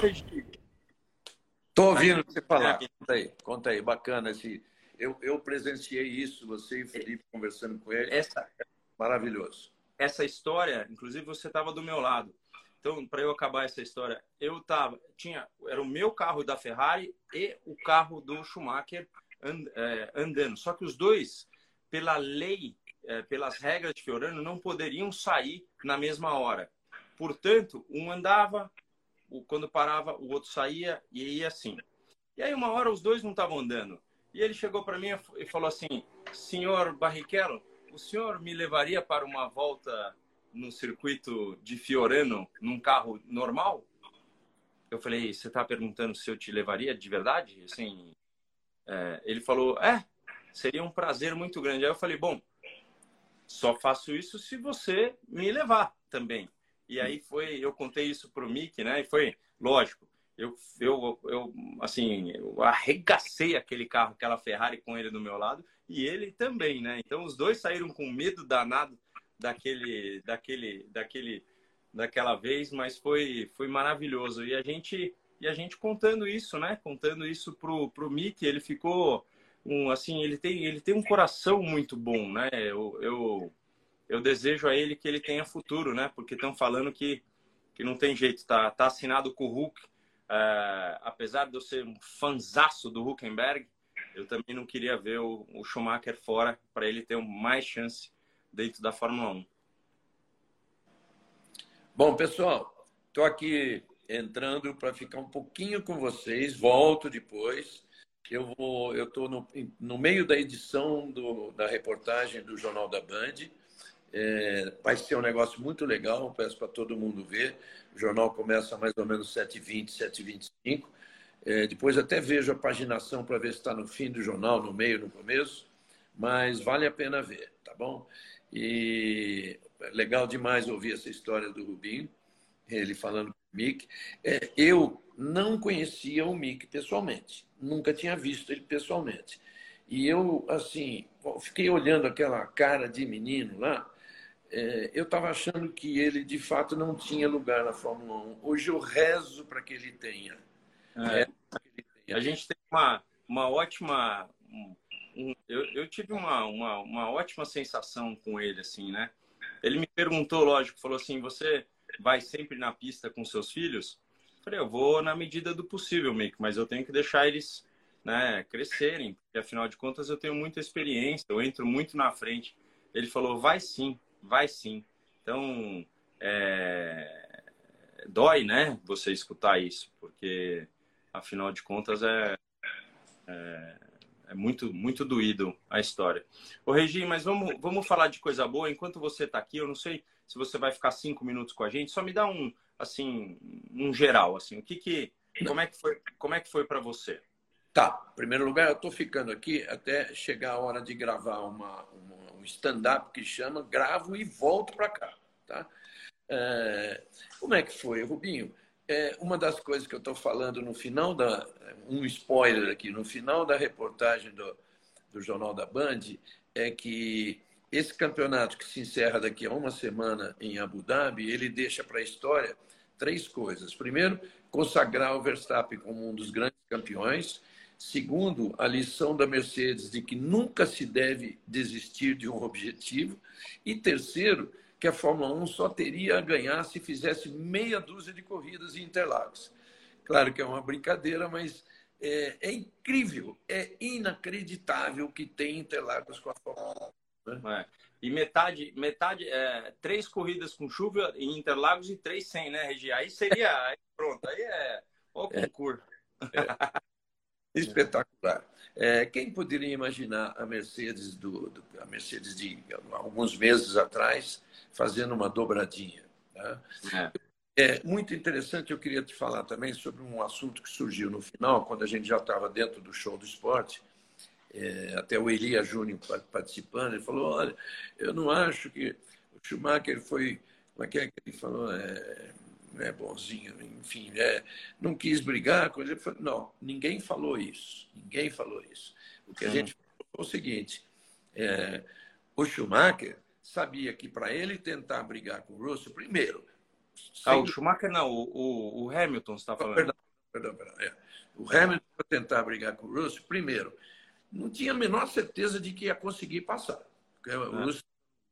Regi. Estou ouvindo você falar. Conta aí, conta aí, bacana. Esse, eu, eu presenciei isso, você e o Felipe conversando com ele. Essa, Maravilhoso. Essa história, inclusive você estava do meu lado. Então, para eu acabar essa história, eu tava, tinha, era o meu carro da Ferrari e o carro do Schumacher and, é, andando. Só que os dois, pela lei, é, pelas regras de Fiorano, não poderiam sair na mesma hora. Portanto, um andava, quando parava, o outro saía e ia assim. E aí, uma hora, os dois não estavam andando. E ele chegou para mim e falou assim: Senhor Barrichello, o senhor me levaria para uma volta no circuito de Fiorano num carro normal? Eu falei: Você está perguntando se eu te levaria de verdade? Assim, é, ele falou: É, seria um prazer muito grande. Aí eu falei: Bom, só faço isso se você me levar também. E aí foi, eu contei isso pro Mick, né? E foi, lógico, eu, eu, eu assim, eu arregacei aquele carro, aquela Ferrari com ele do meu lado e ele também, né? Então os dois saíram com medo danado daquele, daquele, daquele, daquela vez, mas foi, foi maravilhoso. E a gente, e a gente contando isso, né? Contando isso pro, pro Mick, ele ficou um, assim, ele tem, ele tem um coração muito bom, né? Eu, eu eu desejo a ele que ele tenha futuro, né? Porque estão falando que, que não tem jeito, tá, tá assinado com o Hulk. É, apesar de eu ser um fanzaço do Huckenberg, eu também não queria ver o, o Schumacher fora para ele ter mais chance dentro da Fórmula 1. Bom, pessoal, estou aqui entrando para ficar um pouquinho com vocês, volto depois. Eu vou, eu estou no, no meio da edição do, da reportagem do Jornal da Band é, vai ser um negócio muito legal, peço para todo mundo ver. O jornal começa mais ou menos 7h20, 7h25. É, depois até vejo a paginação para ver se está no fim do jornal, no meio, no começo. Mas vale a pena ver, tá bom? E é legal demais ouvir essa história do Rubinho, ele falando com o Mick. É, eu não conhecia o Mick pessoalmente, nunca tinha visto ele pessoalmente. E eu, assim, fiquei olhando aquela cara de menino lá, é, eu estava achando que ele de fato não tinha lugar na Fórmula 1. Hoje eu rezo para que ele tenha. É. tenha. A gente tem uma, uma ótima. Um, eu, eu tive uma, uma, uma ótima sensação com ele, assim, né? Ele me perguntou, lógico, falou assim: você vai sempre na pista com seus filhos? Eu falei, eu vou na medida do possível, Mick, mas eu tenho que deixar eles né, crescerem, porque afinal de contas eu tenho muita experiência, eu entro muito na frente. Ele falou, vai sim, Vai sim. Então, é... dói, né, você escutar isso, porque, afinal de contas, é, é, é muito, muito doído a história. Ô, Regi, mas vamos, vamos falar de coisa boa. Enquanto você está aqui, eu não sei se você vai ficar cinco minutos com a gente, só me dá um, assim, um geral, assim, o que que, como é que foi, como é que foi para você? Tá, em primeiro lugar, eu estou ficando aqui até chegar a hora de gravar uma, uma um stand-up que chama, gravo e volto para cá. Tá? É, como é que foi, Rubinho? É, uma das coisas que eu estou falando no final da. Um spoiler aqui, no final da reportagem do, do Jornal da Band, é que esse campeonato que se encerra daqui a uma semana em Abu Dhabi, ele deixa para a história três coisas. Primeiro, consagrar o Verstappen como um dos grandes campeões. Segundo, a lição da Mercedes de que nunca se deve desistir de um objetivo. E terceiro, que a Fórmula 1 só teria a ganhar se fizesse meia dúzia de corridas em Interlagos. Claro que é uma brincadeira, mas é, é incrível, é inacreditável que tem Interlagos com a Fórmula 1. Né? É. E metade, metade é, três corridas com chuva em Interlagos e três sem, né, Regi? Aí seria, aí, pronto, aí é o concurso. É. Espetacular. É, quem poderia imaginar a Mercedes do, do, a Mercedes de alguns meses atrás fazendo uma dobradinha? Né? É. é. muito interessante. Eu queria te falar também sobre um assunto que surgiu no final, quando a gente já estava dentro do show do esporte. É, até o Elia Júnior participando, ele falou: olha, eu não acho que o Schumacher foi, como é que, é que ele falou? É, né, bonzinho, enfim, é, não quis brigar com ele. Não, ninguém falou isso. Ninguém falou isso. O que a gente falou foi o seguinte: é, o Schumacher sabia que para ele tentar brigar com o Russell, primeiro, Ah, o Schumacher não, o, o, o Hamilton está falando. Perdão, perdão, perdão. É. O Hamilton, para tentar brigar com o Russell, primeiro, não tinha a menor certeza de que ia conseguir passar. Porque o é. Russell,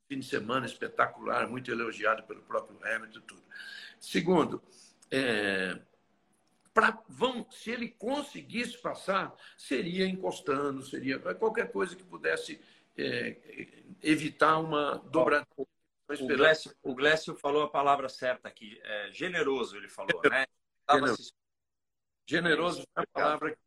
fim de semana espetacular, muito elogiado pelo próprio Hamilton tudo. Segundo, é, pra, vão, se ele conseguisse passar, seria encostando, seria qualquer coisa que pudesse é, evitar uma dobradura. O Glécio, o Glécio falou a palavra certa aqui, é, generoso, ele falou, né? Generoso, generoso é a palavra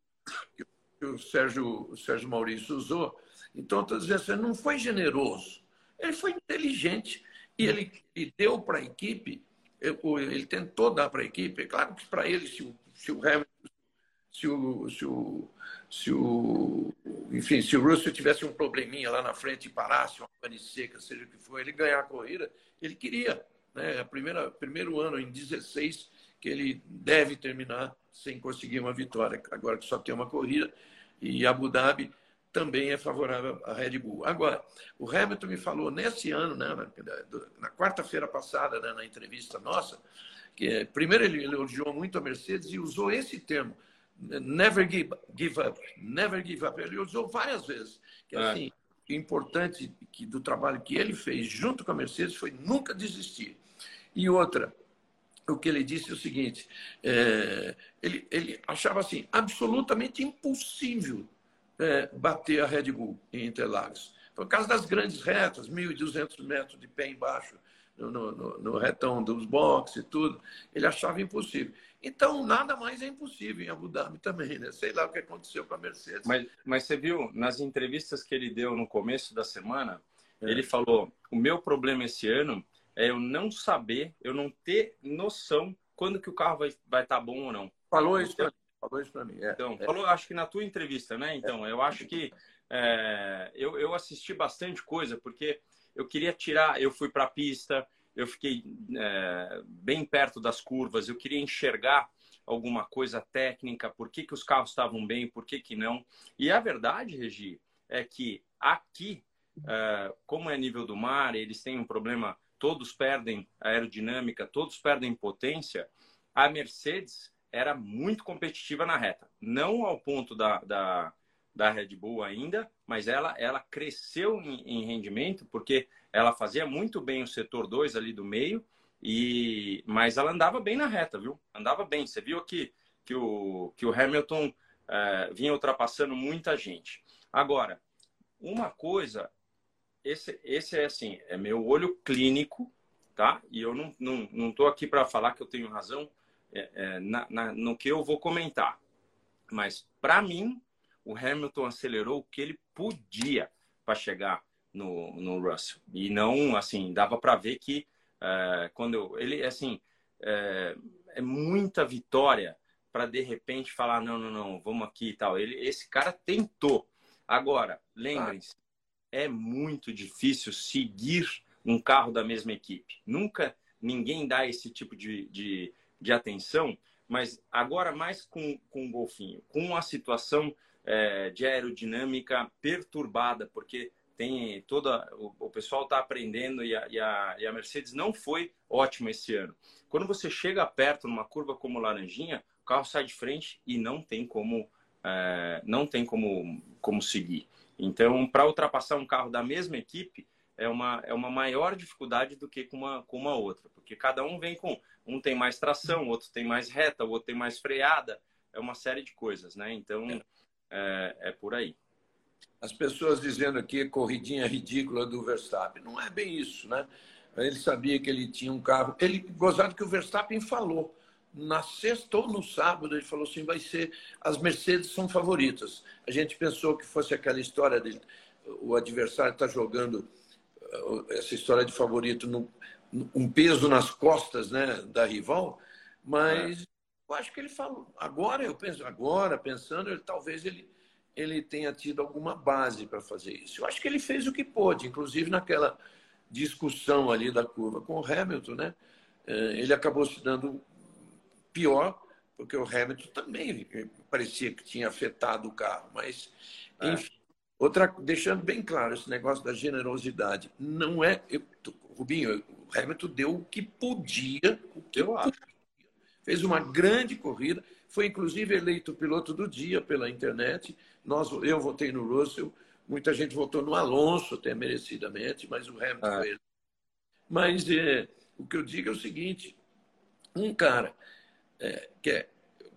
que o Sérgio, o Sérgio Maurício usou. Então, estou dizendo assim, não foi generoso, ele foi inteligente e ele, ele deu para a equipe, ele tentou dar para a equipe. É claro que para ele, se o, se o Hamilton se o, se o, se o, enfim, se o Russell tivesse um probleminha lá na frente e parasse uma pane seca, seja o que for, ele ganhar a corrida, ele queria. Né? A primeira, primeiro ano em 16 que ele deve terminar sem conseguir uma vitória, agora que só tem uma corrida, e Abu Dhabi também é favorável à Red Bull. Agora, o Hamilton me falou nesse ano, né, na, na quarta-feira passada, né, na entrevista nossa, que primeiro ele elogiou muito a Mercedes e usou esse termo, never give, give up, never give up. Ele usou várias vezes. Que é. assim, o importante que, do trabalho que ele fez junto com a Mercedes foi nunca desistir. E outra, o que ele disse é o seguinte: é, ele, ele achava assim absolutamente impossível é, bater a Red Bull em Interlagos. Por causa das grandes retas, 1.200 metros de pé embaixo, no, no, no retão dos boxes e tudo, ele achava impossível. Então, nada mais é impossível em Abu Dhabi também, né? Sei lá o que aconteceu com a Mercedes. Mas, mas você viu, nas entrevistas que ele deu no começo da semana, é. ele falou: o meu problema esse ano é eu não saber, eu não ter noção quando que o carro vai estar vai tá bom ou não. Falou isso então, Falou isso para mim. É, então, é. falou, acho que na tua entrevista, né? Então, eu acho que é, eu, eu assisti bastante coisa, porque eu queria tirar, eu fui para a pista, eu fiquei é, bem perto das curvas, eu queria enxergar alguma coisa técnica, por que, que os carros estavam bem, por que, que não. E a verdade, Regi, é que aqui, é, como é nível do mar, eles têm um problema, todos perdem aerodinâmica, todos perdem potência, a Mercedes era muito competitiva na reta. Não ao ponto da, da, da Red Bull ainda, mas ela, ela cresceu em, em rendimento porque ela fazia muito bem o setor 2 ali do meio, e mas ela andava bem na reta, viu? Andava bem. Você viu aqui que o, que o Hamilton é, vinha ultrapassando muita gente. Agora, uma coisa, esse, esse é assim, é meu olho clínico, tá? E eu não, não, não tô aqui para falar que eu tenho razão é, é, na, na, no que eu vou comentar. Mas, para mim, o Hamilton acelerou o que ele podia para chegar no, no Russell. E não, assim, dava para ver que é, quando eu, ele, assim, é, é muita vitória para de repente falar não, não, não, vamos aqui e tal. Ele, esse cara tentou. Agora, lembrem-se, é muito difícil seguir um carro da mesma equipe. Nunca ninguém dá esse tipo de, de, de atenção, mas agora mais com, com o golfinho, com a situação é, de aerodinâmica perturbada, porque tem toda o, o pessoal está aprendendo e a, e, a, e a, Mercedes não foi ótima esse ano. Quando você chega perto numa curva como Laranjinha, o carro sai de frente e não tem como é, não tem como como seguir. Então, para ultrapassar um carro da mesma equipe é uma, é uma maior dificuldade do que com uma, com uma outra, porque cada um vem com um tem mais tração, outro tem mais reta, o outro tem mais freada, é uma série de coisas, né? Então é, é por aí as pessoas dizendo aqui corridinha ridícula do Verstappen. Não é bem isso, né? Ele sabia que ele tinha um carro. Ele gozado que o Verstappen falou. Na sexta ou no sábado, ele falou assim: vai ser. As Mercedes são favoritas. A gente pensou que fosse aquela história de o adversário está jogando uh, essa história de favorito, no, um peso nas costas né, da rival, mas é. eu acho que ele falou. Agora, eu penso, agora, pensando, ele, talvez ele ele tenha tido alguma base para fazer isso. Eu acho que ele fez o que pôde, inclusive naquela discussão ali da curva com o Hamilton, né? É, ele acabou se dando pior, porque o Hamilton também parecia que tinha afetado o carro, mas é. enfim. Outra, deixando bem claro esse negócio da generosidade, não é, eu, Rubinho, Hamilton deu o que podia, o que eu acho. Fez uma grande corrida, foi inclusive eleito piloto do dia pela internet. Nós, eu votei no Russell, muita gente votou no Alonso, até merecidamente, mas o Hamilton ah. foi ele. Mas é, o que eu digo é o seguinte: um cara é, que é,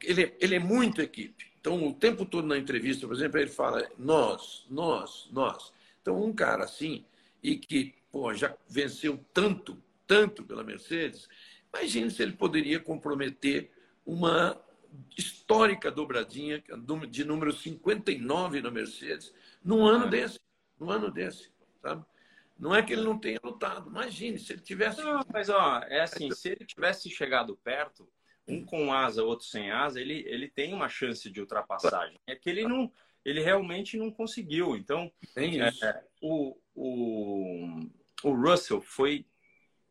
ele, ele é muito equipe. Então, o tempo todo na entrevista, por exemplo, ele fala nós, nós, nós. Então, um cara assim, e que pô, já venceu tanto, tanto pela Mercedes, imagine se ele poderia comprometer uma histórica dobradinha de número 59 na Mercedes num ano desse, num ano desse, sabe? Não é que ele não tenha lutado. Imagine se ele tivesse. Não, mas ó, é assim, se ele tivesse chegado perto, um com asa, outro sem asa, ele, ele tem uma chance de ultrapassagem. É que ele não, ele realmente não conseguiu. Então, é, o, o, o Russell foi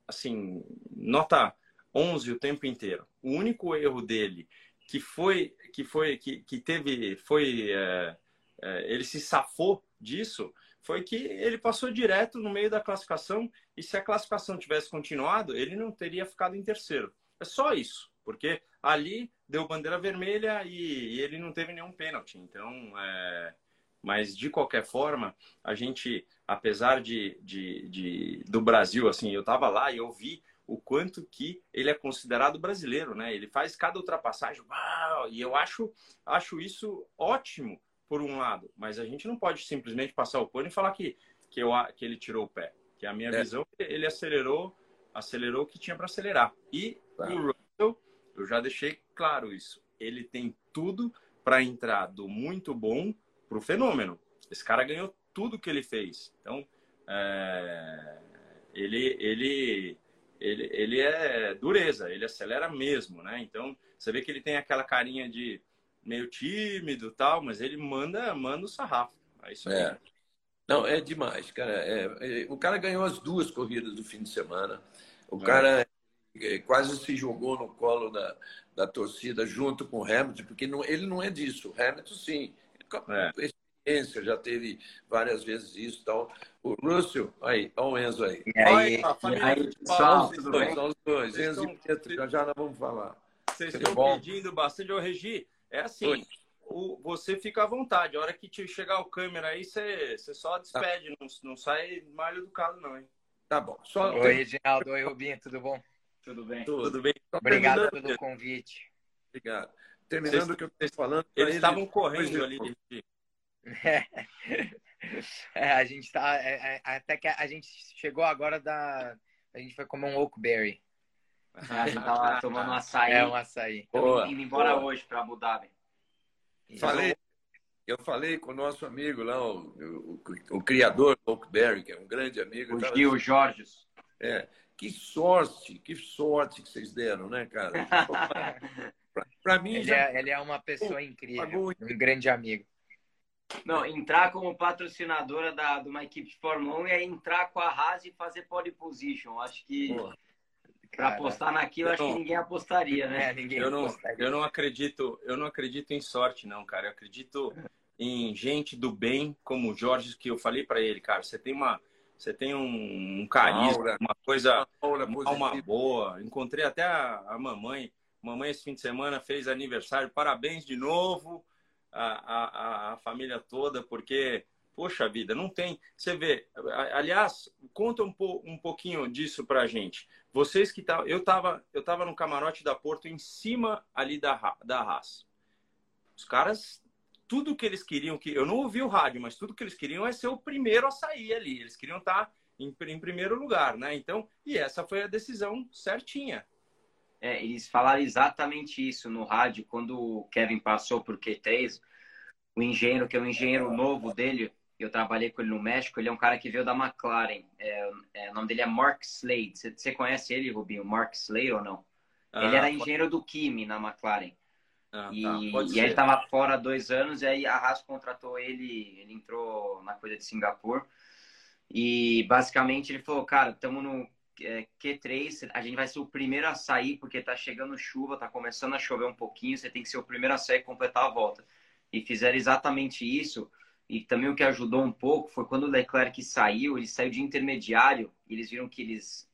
assim, nota 11 o tempo inteiro. O único erro dele que foi que foi que, que teve foi é, é, ele se safou disso foi que ele passou direto no meio da classificação e se a classificação tivesse continuado, ele não teria ficado em terceiro. É só isso, porque ali deu bandeira vermelha e, e ele não teve nenhum pênalti. Então, é... mas de qualquer forma, a gente, apesar de, de, de do Brasil, assim, eu estava lá e eu vi o quanto que ele é considerado brasileiro, né? Ele faz cada ultrapassagem, uau, e eu acho, acho isso ótimo por um lado, mas a gente não pode simplesmente passar o pano e falar que, que, eu, que ele tirou o pé. Que a minha é. visão, ele acelerou, acelerou o que tinha para acelerar. E tá. o Russell, eu já deixei claro isso. Ele tem tudo para entrar do muito bom para o fenômeno. Esse cara ganhou tudo que ele fez. Então, é, ele, ele, ele, ele é dureza, ele acelera mesmo, né? Então, você vê que ele tem aquela carinha de meio tímido tal, mas ele manda, manda o sarrafo. É isso é. Não, é demais, cara. É, é, o cara ganhou as duas corridas do fim de semana. O é. cara é, quase se jogou no colo da, da torcida junto com o Hamilton, porque não, ele não é disso. O Hamilton, sim. É. Experiência, já teve várias vezes isso então O Russell, aí, olha o Enzo aí. E aí, Oi, e aí só, os dois, só os dois. Enzo estão... e Pietro, já já nós vamos falar. Vocês estão pedindo bastante. Ô, Regi, é assim, o, você fica à vontade. A hora que te chegar o câmera aí, você, você só despede, tá. não, não sai mal educado, não, hein? Tá bom. Só... Oi, Reginaldo. Oi, Rubinho, tudo bom? Tudo bem. Tudo, tudo bem. Obrigado pelo convite. Obrigado. Terminando o que eu estou falando. Eles estavam correndo ali. É. é, a gente tá. É, é, até que a gente chegou agora da. A gente foi comer um Oakberry. A gente tava tomando um açaí. É, um açaí. Boa, indo embora boa. hoje para Abu Dhabi. Falei, eu falei com o nosso amigo lá, o, o, o criador do Oakberry, que é um grande amigo. O Gil Jorge. É, que sorte, que sorte que vocês deram, né, cara? Para mim, ele, já... é, ele é uma pessoa incrível, um grande amigo. Não, entrar como patrocinadora da, de uma equipe de Fórmula 1 é entrar com a Haas e fazer pole position. Acho que para apostar naquilo, acho que ninguém apostaria, né? É, ninguém eu, não, eu não acredito, eu não acredito em sorte, não, cara. Eu acredito em gente do bem, como o Jorge, que eu falei para ele, cara, você tem uma, você tem um, um carisma, aura, uma coisa, uma, uma alma boa. Encontrei até a, a, mamãe. Mamãe esse fim de semana fez aniversário. Parabéns de novo a, a, família toda, porque Poxa vida, não tem. Você vê, aliás, conta um, po, um pouquinho disso pra gente. Vocês que tá, eu tava, eu tava no camarote da Porto em cima ali da da Haas. Os caras tudo que eles queriam que eu não ouvi o rádio, mas tudo que eles queriam é ser o primeiro a sair ali. Eles queriam estar tá em, em primeiro lugar, né? Então, e essa foi a decisão certinha. É, eles falaram exatamente isso no rádio quando o Kevin passou por Q3. O engenheiro, que é o engenheiro novo dele, eu trabalhei com ele no México, ele é um cara que veio da McLaren. É, é, o nome dele é Mark Slade. Você conhece ele, Rubinho? Mark Slade ou não? Ah, ele era engenheiro do Kimi na McLaren. Ah, e, tá. e aí ele estava fora dois anos, e aí a Haas contratou ele, ele entrou na coisa de Singapura. E basicamente ele falou, cara, estamos no Q3, a gente vai ser o primeiro a sair, porque tá chegando chuva, tá começando a chover um pouquinho, você tem que ser o primeiro a sair e completar a volta. E fizeram exatamente isso. E também o que ajudou um pouco foi quando o Leclerc saiu, ele saiu de intermediário, e eles viram que eles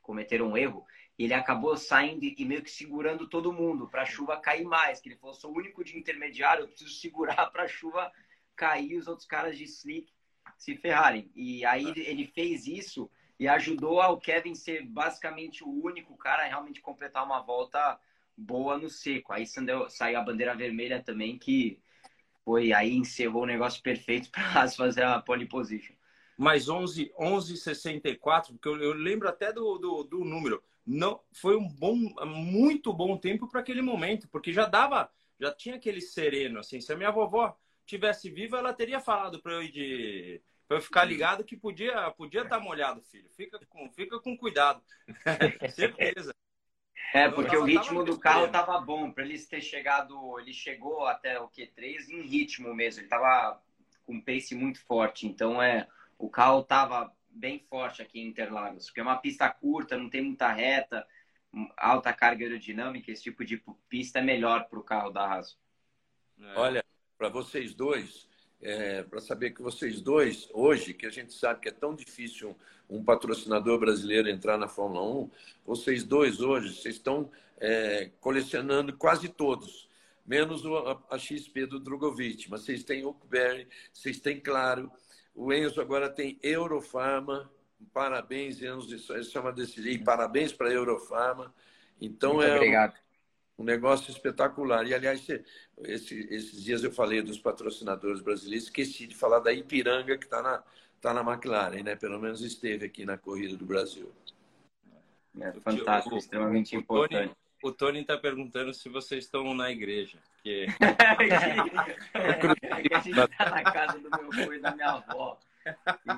cometeram um erro, e ele acabou saindo e meio que segurando todo mundo para a chuva cair mais. Que ele falou: sou o único de intermediário, eu preciso segurar para a chuva cair os outros caras de slick se ferrarem. E aí ele fez isso e ajudou ao Kevin ser basicamente o único cara a realmente completar uma volta boa no seco. Aí saiu a bandeira vermelha também, que foi aí encerrou o negócio perfeito para fazer a pole position. Mais 11, 11,64, porque eu, eu, lembro até do, do, do, número. Não, foi um bom, muito bom tempo para aquele momento, porque já dava, já tinha aquele sereno, assim. Se a minha vovó tivesse viva, ela teria falado para eu ir de para eu ficar ligado que podia podia estar tá molhado, filho. Fica com fica com cuidado. Certeza. É, porque o ritmo do carro estava bom. Para ele ter chegado, ele chegou até o Q3 em ritmo mesmo. Ele estava com um pace muito forte. Então, é, o carro estava bem forte aqui em Interlagos. Porque é uma pista curta, não tem muita reta, alta carga aerodinâmica. Esse tipo de pista é melhor para o carro da Haas. É. Olha, para vocês dois, é, para saber que vocês dois, hoje, que a gente sabe que é tão difícil um, um patrocinador brasileiro entrar na Fórmula 1, vocês dois hoje, vocês estão é, colecionando quase todos, menos o, a, a, XP do Drogovic, mas vocês têm Oakberry, vocês têm Claro, o Enzo agora tem Eurofarma, parabéns, Enzo, isso, isso é uma decisão, e parabéns para a Eurofarma. Então Muito é obrigado. Um, negócio espetacular. E, aliás, esse, esses dias eu falei dos patrocinadores brasileiros, esqueci de falar da Ipiranga, que está na, tá na McLaren, né? Pelo menos esteve aqui na corrida do Brasil. É fantástico, o, extremamente o, importante. O Tony está perguntando se vocês estão na igreja. Que... a gente está na casa do meu avô e da minha avó.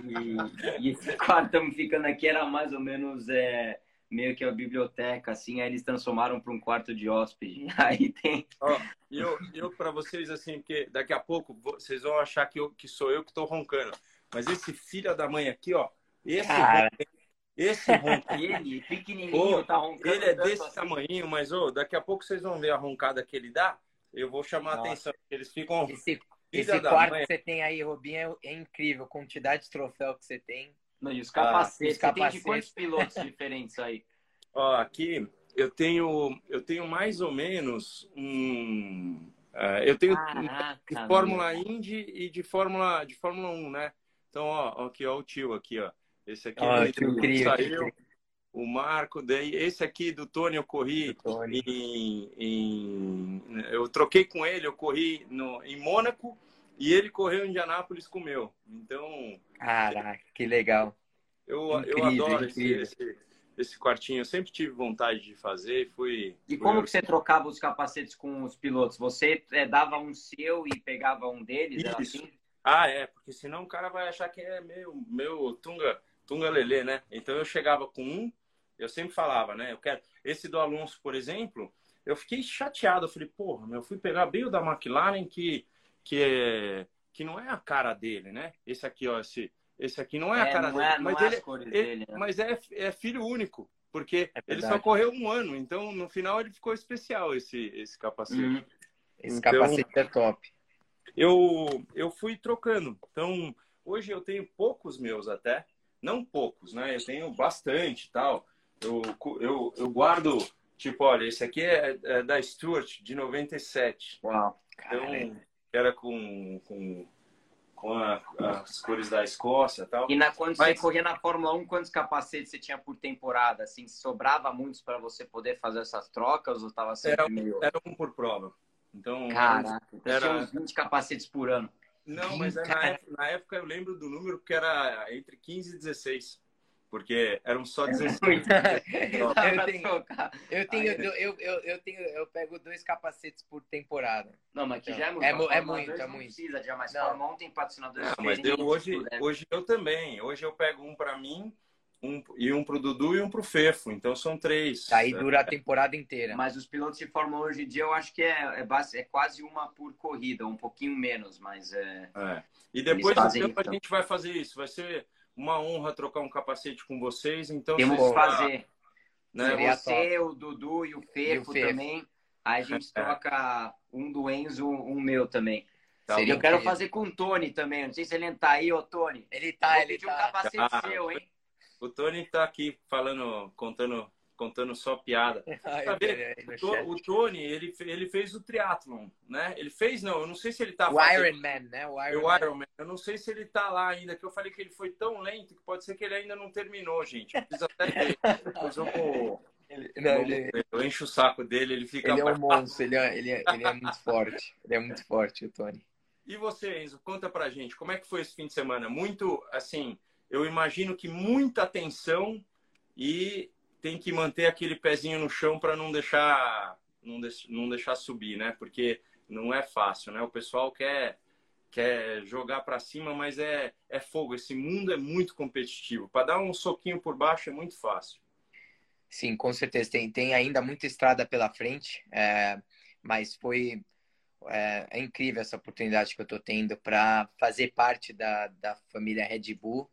E, e esse quarto estamos ficando aqui era mais ou menos é, meio que a biblioteca, assim, aí eles transformaram para um quarto de hóspede. Aí tem. Ó, eu, eu para vocês, assim, porque daqui a pouco vocês vão achar que, eu, que sou eu que estou roncando. Mas esse filho da mãe aqui, ó, esse Cara. esse ronco, ele, pequenininho, tá roncando. Ele é desse assim. tamanho, mas ô, daqui a pouco vocês vão ver a roncada que ele dá. Eu vou chamar Nossa. a atenção, eles ficam. Esse, esse quarto mãe. que você tem aí, Robinho, é, é incrível. A quantidade de troféu que você tem. Não, e os capacetes. Ah, os capacetes. Você tem de quantos pilotos diferentes aí? Ó, aqui eu tenho, eu tenho mais ou menos um. Uh, eu tenho Caraca, de Fórmula meu. Indy e de Fórmula, de Fórmula 1, né? Então, ó, aqui, ó, o tio aqui, ó. Esse aqui oh, é incrível, saiu. O Marco, daí esse aqui do Tony eu corri Tony. Em, em, eu troquei com ele, eu corri no, em Mônaco e ele correu em Indianápolis com o meu. Então. Caraca, que legal. Eu, incrível, eu adoro incrível. Esse, esse, esse quartinho. Eu sempre tive vontade de fazer. Fui. E como que você trocava os capacetes com os pilotos? Você é, dava um seu e pegava um deles? Isso. Assim? Ah, é, porque senão o cara vai achar que é meu, meu tunga, tunga lelê, né? Então eu chegava com um, eu sempre falava, né? Eu quero. Esse do Alonso, por exemplo, eu fiquei chateado. Eu falei, porra, meu, eu fui pegar bem o da McLaren que, que, é, que não é a cara dele, né? Esse aqui, ó, esse, esse aqui não é, é a cara dele. É, mas, é ele, ele, dele né? mas é, é filho único. Porque é ele só correu um ano, então no final ele ficou especial esse, esse capacete. Uhum. Esse então, capacete é top. Eu, eu fui trocando. Então, hoje eu tenho poucos meus até. Não poucos, né? Eu tenho bastante tal. Eu, eu, eu guardo, tipo, olha, esse aqui é, é da Stuart, de 97. Uau, então, era com, com com a, as cores da Escócia tal. E na, quando Mas... você corria na Fórmula 1, quantos capacetes você tinha por temporada? Assim, sobrava muitos para você poder fazer essas trocas ou estava sempre era, meio... Era um por prova. Então, Caraca, era... tinha uns 20 capacetes por ano. Não, mas na época, na época, eu lembro do número que era entre 15 e 16 porque eram só 16. eu tenho, eu tenho, eu, eu, eu, tenho, eu pego dois capacetes por temporada. Não, mas que então, já é muito. É, é muito, é muito. precisa já, mas Fórmula 1 tem patrocinadores não, mas eu, hoje, né? hoje eu também. Hoje eu pego um para mim, um, e um pro Dudu e um pro Fefo. Então são três. Aí dura a temporada inteira. Mas os pilotos de Fórmula 1 hoje em dia eu acho que é, é, base, é quase uma por corrida, um pouquinho menos, mas é. é. E depois do tempo então. a gente vai fazer isso. Vai ser uma honra trocar um capacete com vocês. Então, Temos que fazer. Né? Você, o Dudu e o Fefo, também. Aí a gente é. troca um do Enzo, um meu também. Tá eu quero fazer com o Tony também. Não sei se ele tá aí, ô Tony. Ele tá, ele tá. um capacete ah, seu, hein? O Tony tá aqui falando, contando, contando só piada. Ai, O. O Tony, ele, ele fez o triatlon, né? Ele fez, não, eu não sei se ele tá O fazendo- Iron Man, né? O Iron o Man. Ironman. Eu não sei se ele tá lá ainda, que eu falei que ele foi tão lento que pode ser que ele ainda não terminou, gente. Eu preciso até ver. Depois eu vou, Ele- não, ele. Eu encho o saco dele, ele fica. ele é um monstro, ele é, ele, é, ele é muito forte. Ele é muito forte, o Tony. E você, Enzo, conta pra gente, como é que foi esse fim de semana? Muito, assim, eu imagino que muita atenção e tem que manter aquele pezinho no chão para não deixar, não, deix- não deixar subir, né? Porque não é fácil, né? O pessoal quer, quer jogar para cima, mas é, é fogo. Esse mundo é muito competitivo. Para dar um soquinho por baixo é muito fácil. Sim, com certeza. Tem, tem ainda muita estrada pela frente, é, mas foi é, é incrível essa oportunidade que eu estou tendo para fazer parte da, da família Red Bull.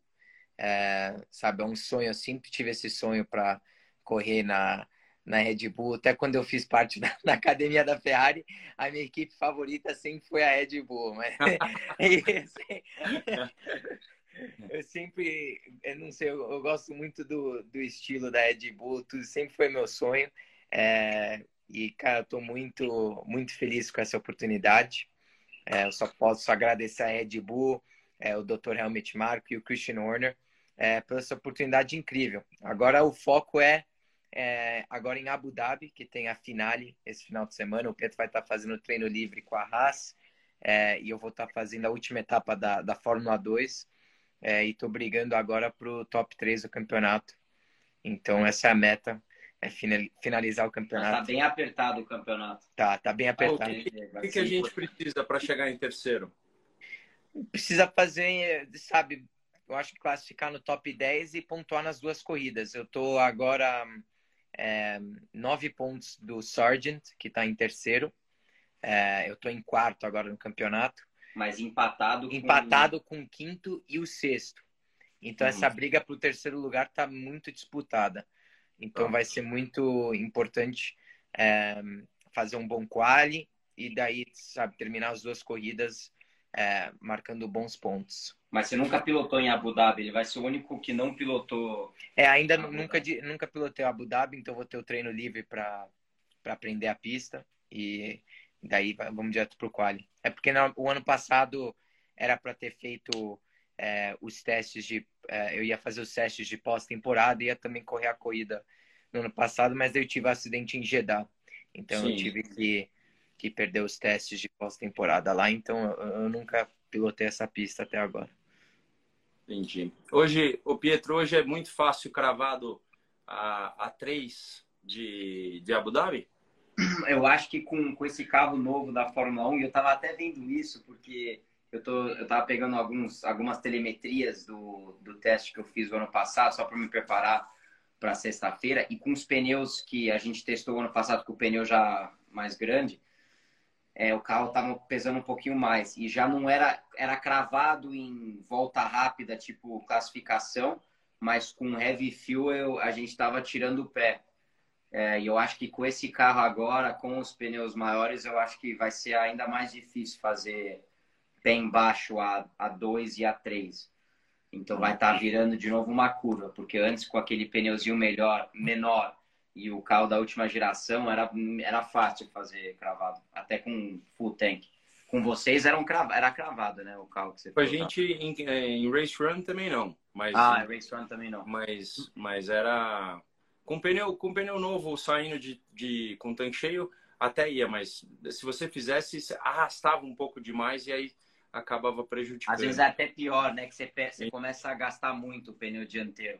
É, sabe, é um sonho. Eu sempre tive esse sonho para correr na, na Red Bull. Até quando eu fiz parte da, da academia da Ferrari, a minha equipe favorita sempre foi a Red Bull. Mas eu sempre, eu não sei, eu, eu gosto muito do, do estilo da Red Bull, tudo sempre foi meu sonho. É, e, cara, eu tô muito, muito feliz com essa oportunidade. É, eu só posso agradecer a Red Bull, é, o Dr. Helmut Marko e o Christian Horner é, por essa oportunidade incrível. Agora o foco é, é, agora em Abu Dhabi, que tem a finale esse final de semana. O Pedro vai estar fazendo treino livre com a Haas é, e eu vou estar fazendo a última etapa da, da Fórmula 2 é, e estou brigando agora para o top 3 do campeonato. Então essa é a meta, é final- finalizar o Tá campeonato. bem apertado o campeonato. Tá, tá bem apertado. O que, que a gente precisa para chegar em terceiro? precisa fazer, sabe, eu acho que classificar no top 10 e pontuar nas duas corridas. Eu tô agora é, nove pontos do Sargent, que tá em terceiro. É, eu tô em quarto agora no campeonato. Mas empatado. com- Empatado com o quinto e o sexto. Então Uhum. essa briga pro terceiro lugar tá muito disputada. Então vai ser muito importante é, fazer um bom quali e daí, sabe, terminar as duas corridas é, marcando bons pontos. Mas você nunca pilotou em Abu Dhabi. Ele vai ser o único que não pilotou. É, ainda nunca, nunca pilotei Abu Dhabi, então vou ter o treino livre para aprender a pista e daí vamos direto pro quali. É porque no- o ano passado era para ter feito é, os testes de. é, eu ia fazer os testes de pós-temporada e ia também correr a corrida no ano passado, mas eu tive um acidente em Jeddah. Então eu Sim. tive que, que perder os testes de pós-temporada lá, então eu, eu nunca pilotei essa pista até agora. Entendi. Hoje, o Pietro, hoje é muito fácil cravado a, a 3 de, de Abu Dhabi? Eu acho que com, com esse carro novo da Fórmula 1, e eu tava até vendo isso, porque eu, tô, eu tava pegando alguns, algumas telemetrias do, do teste que eu fiz o ano passado, só para me preparar para sexta-feira, e com os pneus que a gente testou o ano passado, com o pneu já mais grande, é, o carro tava pesando um pouquinho mais. E já não era, era cravado em volta rápida, tipo classificação, mas com heavy fuel a gente tava tirando o pé. É, e eu acho que com esse carro agora, com os pneus maiores, eu acho que vai ser ainda mais difícil fazer pé embaixo a, a 2 e a 3. Então vai estar virando de novo uma curva, porque antes com aquele pneuzinho melhor, menor e o carro da última geração era, era fácil fazer cravado, até com full tank. Com vocês era, um crava, era cravado, né? O carro que você Com a gente em, em Race Run também não. Mas, Ah, Race Run também não. mas, mas era. Com pneu, com pneu novo saindo de, de, com tanque cheio, até ia, mas se você fizesse, você arrastava um pouco demais e aí acabava prejudicando. Às vezes é até pior, né? Que você, você começa a gastar muito o pneu dianteiro.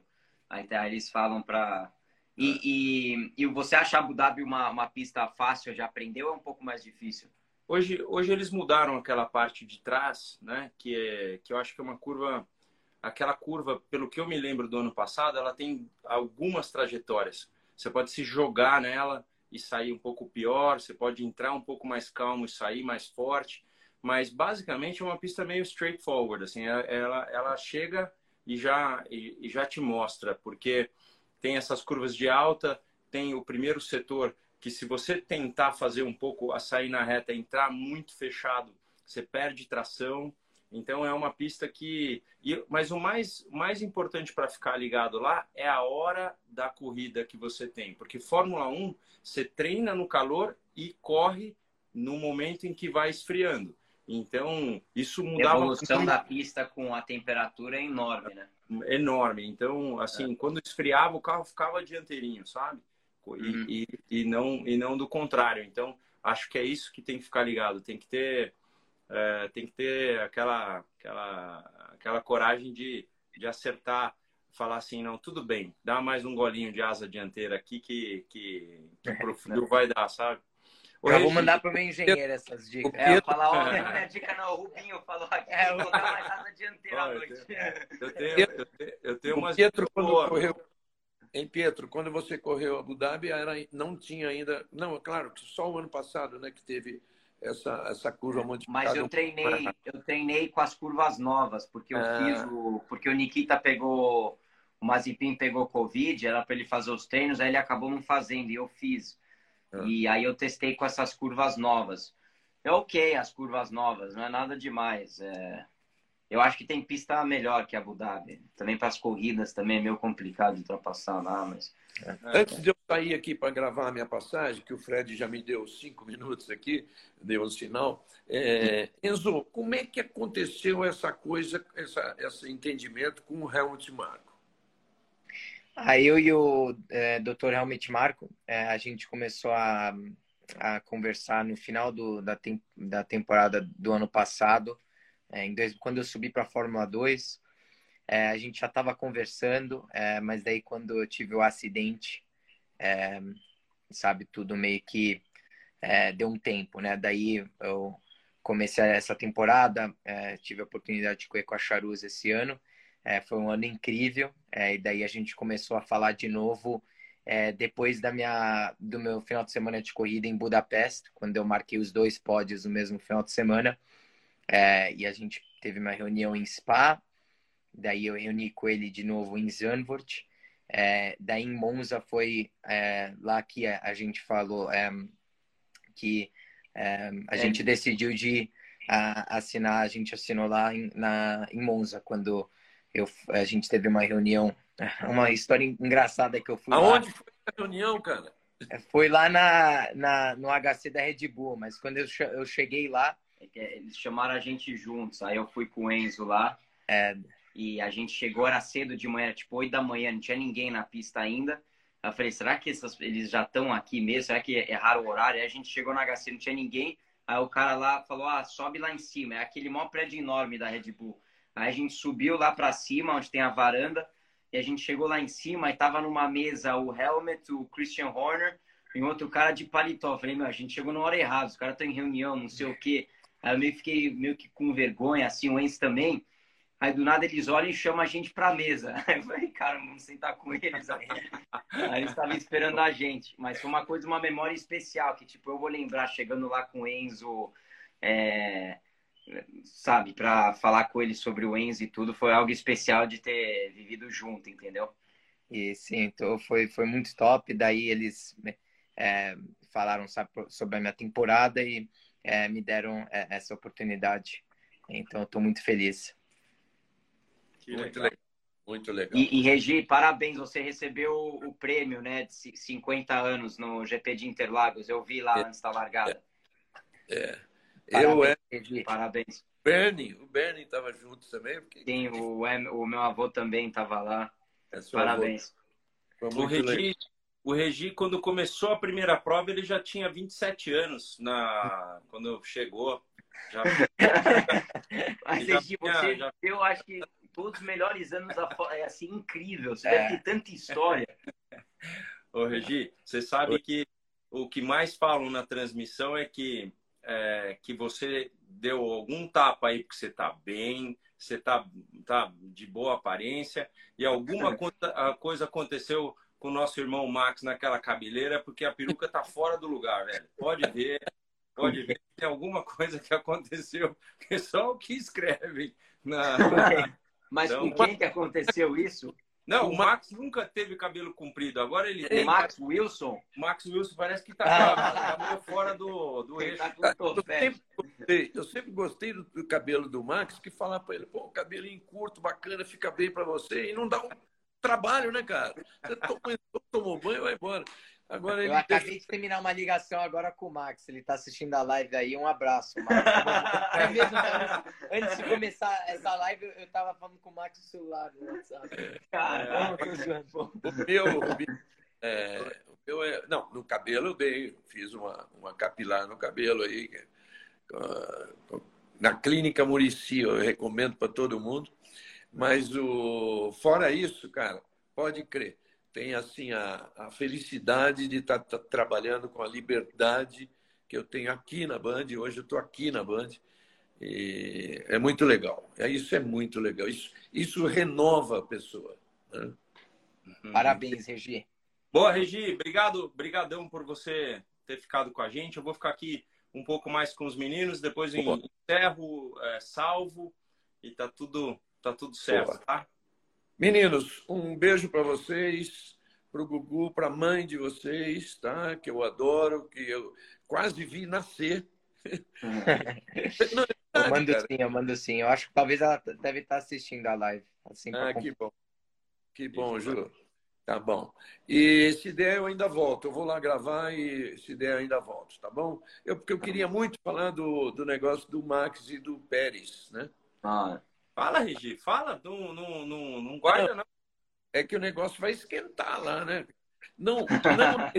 Aí, tá, eles falam pra. E, e, e você acha Abu Dhabi uma, uma pista fácil de aprender ou é um pouco mais difícil? Hoje, hoje eles mudaram aquela parte de trás, né? Que, é, que eu acho que é uma curva. Aquela curva, pelo que eu me lembro do ano passado, ela tem algumas trajetórias. Você pode se jogar nela e sair um pouco pior, você pode entrar um pouco mais calmo e sair mais forte, mas basicamente é uma pista meio straightforward, assim, ela, ela chega e já, e, e já te mostra, porque tem essas curvas de alta, tem o primeiro setor que se você tentar fazer um pouco a sair na reta, entrar muito fechado, você perde tração Então é uma pista que. Mas o mais, mais importante para ficar ligado lá é a hora da corrida que você tem. Porque Fórmula 1, você treina no calor e corre no momento em que vai esfriando. Então, isso mudava. A evolução da pista com a temperatura é enorme, né? Enorme. Então, assim, é. quando esfriava, o carro ficava dianteirinho, sabe? E, uhum. e, e, não, e não do contrário. Então, acho que é isso que tem que ficar ligado. Tem que ter, é, tem que ter aquela, aquela, aquela coragem de, de acertar, falar assim, não, tudo bem, dá mais um golinho de asa dianteira aqui que, que, que pro frio vai dar, sabe? Eu vou mandar para o meu engenheiro essas dicas. É, eu falar, ó, minha dica não, o Rubinho falou aqui, é, vou colocar mais asa dianteira à noite. Eu tenho, eu tenho, eu tenho umas Pietro, quando boa, correu, em Pietro, quando você correu Abu Dhabi, era, não tinha ainda. Não, é claro, só o ano passado, né, que teve essa, essa curva modificada. Mas eu treinei, eu treinei com as curvas novas, porque eu ah. fiz o. Porque o Nikita pegou. O Mazepin pegou Covid, era para ele fazer os treinos, aí ele acabou não fazendo, e eu fiz. Ah. E aí eu testei com essas curvas novas. É ok as curvas novas, não é nada demais. É... Eu acho que tem pista melhor que Abu Dhabi. Também para as corridas também é meio complicado de ultrapassar lá, mas... É. Antes de eu sair aqui para gravar a minha passagem, que o Fred já me deu cinco minutos aqui, deu um sinal. É... Enzo, como é que aconteceu essa coisa, essa, esse entendimento com o Helmut Marko? Aí eu e o é, Dr. Helmut Marco, é, a gente começou a, a conversar no final do, da, tem, da temporada do ano passado, é, em dois, quando eu subi para a Fórmula 2. É, a gente já estava conversando, é, mas daí quando eu tive o acidente, é, sabe, tudo meio que deu um tempo, né? Daí eu comecei essa temporada, tive a oportunidade de correr com a Charuz esse ano, é, foi um ano incrível. É, e daí a gente começou a falar de novo é, depois da minha, do meu final de semana de corrida em Budapeste, quando eu marquei os dois pódios no mesmo final de semana. É, e a gente teve uma reunião em Spa. Daí eu reuni com ele de novo em Zandvoort. É, daí em Monza foi é, lá que a, gente falou que a gente decidiu de a, assinar, a gente assinou lá em, na, em Monza, quando eu, a gente teve uma reunião, uma história engraçada que eu fui Aonde lá. foi a reunião, cara? É, foi lá na, na, no HC da Red Bull, mas quando eu, eu cheguei lá... É eles chamaram a gente juntos, aí eu fui com o Enzo lá. É... E a gente chegou, era cedo de manhã, tipo 8 da manhã, não tinha ninguém na pista ainda. Eu falei, será que essas, eles já estão aqui mesmo? Será que erraram o horário? Aí a gente chegou no HC, não tinha ninguém. Aí o cara lá falou, ah, sobe lá em cima. É aquele maior prédio enorme da Red Bull. Aí a gente subiu lá para cima, onde tem a varanda, e a gente chegou lá em cima e tava numa mesa o Helmet, o Christian Horner e outro cara de paletó. Falei, meu, a gente chegou na hora errada, os caras estão em reunião, não sei o quê. Aí eu meio fiquei meio que com vergonha, assim, o Enzo também. Aí do nada eles olham e chamam a gente pra mesa. Aí eu falei, cara, vamos sentar com eles. Aí, aí eles estavam esperando a gente. Mas foi uma coisa, uma memória especial, que tipo, eu vou lembrar chegando lá com o Enzo. É sabe, para falar com ele sobre o Enzo e tudo, foi algo especial de ter vivido junto, entendeu? E sim, então foi, foi muito top. Daí eles é, falaram sabe, sobre a minha temporada e é, me deram é, essa oportunidade. Então, estou muito feliz. Muito legal. Muito legal. E, e, Regi, parabéns, você recebeu o, prêmio né, de 50 anos no GP de Interlagos. Eu vi lá é. antes da largada. É. Eu é. Parabéns. Bernie, o Bernie estava junto também? Porque... Sim, o, o meu avô também estava lá. É Parabéns. O Regi, o Regi, quando começou a primeira prova, ele já tinha 27 anos na... quando chegou. Já... Mas, já Regi, você, já... eu acho que todos os melhores anos é assim incrível. Você é. deve ter tanta história. Ô, Regi, você sabe que o que mais falam na transmissão é que é, que você deu algum tapa aí porque você está bem, você está tá de boa aparência e alguma coisa aconteceu com o nosso irmão Max naquela cabeleira porque a peruca está fora do lugar, velho. Pode ver, pode ver. Tem alguma coisa que aconteceu, que só o que escrevem. Na... Mas então, com quem que aconteceu isso? Não, o, o Max nunca teve cabelo comprido. Agora ele tem. O Max Wilson? O Max Wilson parece que tá, tá meio fora do, do eixo. Tá eu, sempre gostei, eu sempre gostei do, do cabelo do Max, que falar para ele, pô, cabelinho curto, bacana, fica bem para você. E não dá um trabalho, né, cara? Você tomou, tomou banho e vai embora. Agora eu acabei deixa... de terminar uma ligação agora com o Max. Ele está assistindo a live aí. Um abraço, Max. é mesmo, antes de começar essa live, eu estava falando com o Max no celular no WhatsApp. Caramba, o meu, o meu, é, o meu é, não, no cabelo eu dei, fiz uma, uma capilar no cabelo aí. Na clínica Murici, eu recomendo para todo mundo. Mas o, fora isso, cara, pode crer tem assim a, a felicidade de estar tá, tá trabalhando com a liberdade que eu tenho aqui na Band. Hoje eu estou aqui na Band. E é muito legal. É, isso é muito legal. Isso, isso renova a pessoa. Né? Uhum. Parabéns, Regi. Boa, Regi. Obrigado, brigadão por você ter ficado com a gente. Eu vou ficar aqui um pouco mais com os meninos, depois Boa. encerro, é, salvo e tá tudo, tá tudo certo, Boa. tá? Meninos, um beijo para vocês, para o Gugu, para a mãe de vocês, tá? Que eu adoro, que eu quase vi nascer. Não, é eu mando cara. sim, eu mando sim. Eu acho que talvez ela deve estar assistindo a live. Assim, ah, que bom. Que bom, Ju. Tá bom. E se der, eu ainda volto. Eu vou lá gravar e se der, eu ainda volto, tá bom? Eu, porque eu queria muito falar do, do negócio do Max e do Pérez, né? Ah, Fala, Regi, fala, não, não, não, não guarda, não. É que o negócio vai esquentar lá, né? Não, não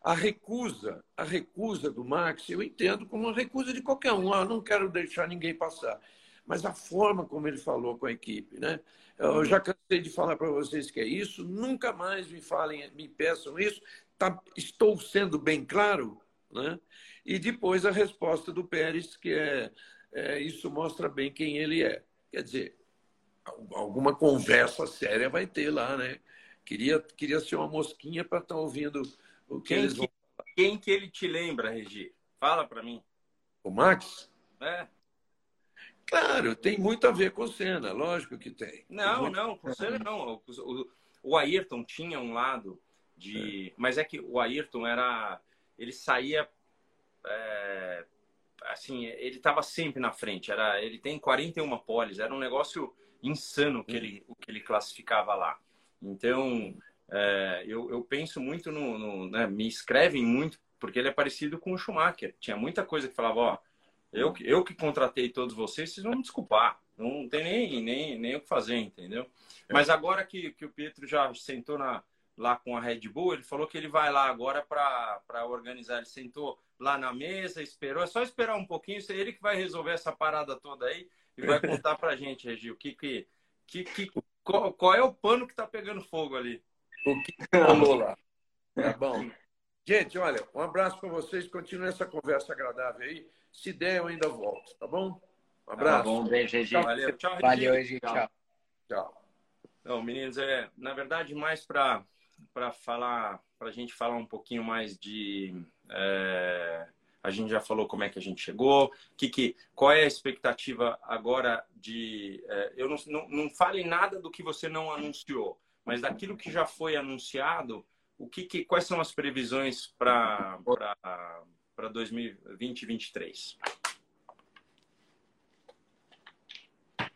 a recusa, a recusa do Max, eu entendo como uma recusa de qualquer um. Ah, não quero deixar ninguém passar. Mas a forma como ele falou com a equipe, né? Eu já cansei de falar para vocês que é isso. Nunca mais me falem, me peçam isso. Tá, estou sendo bem claro, né? E depois a resposta do Pérez, que é é, isso mostra bem quem ele é. Quer dizer, alguma conversa séria vai ter lá, né? Queria, queria ser uma mosquinha para estar tá ouvindo o que quem eles vão falar. Quem que ele te lembra, Regi? Fala para mim. O Max? É. Claro, tem muito a ver com o Senna, lógico que tem. Não, tem não, com o Senna não. O, o, Ayrton tinha um lado de. É. Mas é que o Ayrton era. Ele saía é, assim, ele estava sempre na frente. Era, ele tem 41 poles, era um negócio insano que ele, o que ele classificava lá. Então, é, eu, eu penso muito no, no né, me escrevem muito porque ele é parecido com o Schumacher. Tinha muita coisa que falava, ó, eu, eu que contratei todos vocês, vocês vão me desculpar. Não tem nem, nem, nem o que fazer, entendeu? Mas agora que, que o Pietro já sentou na, lá com a Red Bull, ele falou que ele vai lá agora para organizar. Ele sentou lá na mesa, esperou. É só esperar um pouquinho, é ele que vai resolver essa parada toda aí e vai contar pra gente, Regi, o que que, que, que qual, qual, é o pano que tá pegando fogo ali. O que rolou lá. Tá bom. Gente, olha, um abraço para vocês. Continue essa conversa agradável aí. Se der, eu ainda volto, tá bom? Um abraço. Tá bom, beijo, Regi. Valeu, tchau, Regi. Valeu, Regi. Tchau. Tchau. Não, meninos, é, na verdade, mais para para falar, para a gente falar um pouquinho mais de é, a gente já falou como é que a gente chegou, que, que, qual é a expectativa agora de. É, eu não, não, não fale nada do que você não anunciou, mas daquilo que já foi anunciado, o que, que quais são as previsões para 2020 e 2023?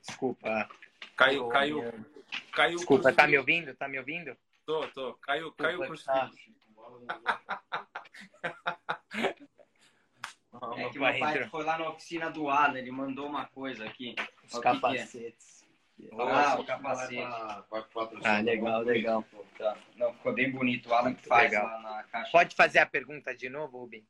Desculpa. Caiu, caiu, caiu. Desculpa, tá me ouvindo? Tá me ouvindo? Tô, tô. Caiu, caiu o. É que meu pai foi lá na oficina do Alan, ele mandou uma coisa aqui. Os o capacetes. Que que é? Ah, o capacete. Ah, legal, legal. Tá. Não, ficou bem bonito. O Alan que faz legal. lá na caixa. Pode fazer a pergunta de novo, Rubem?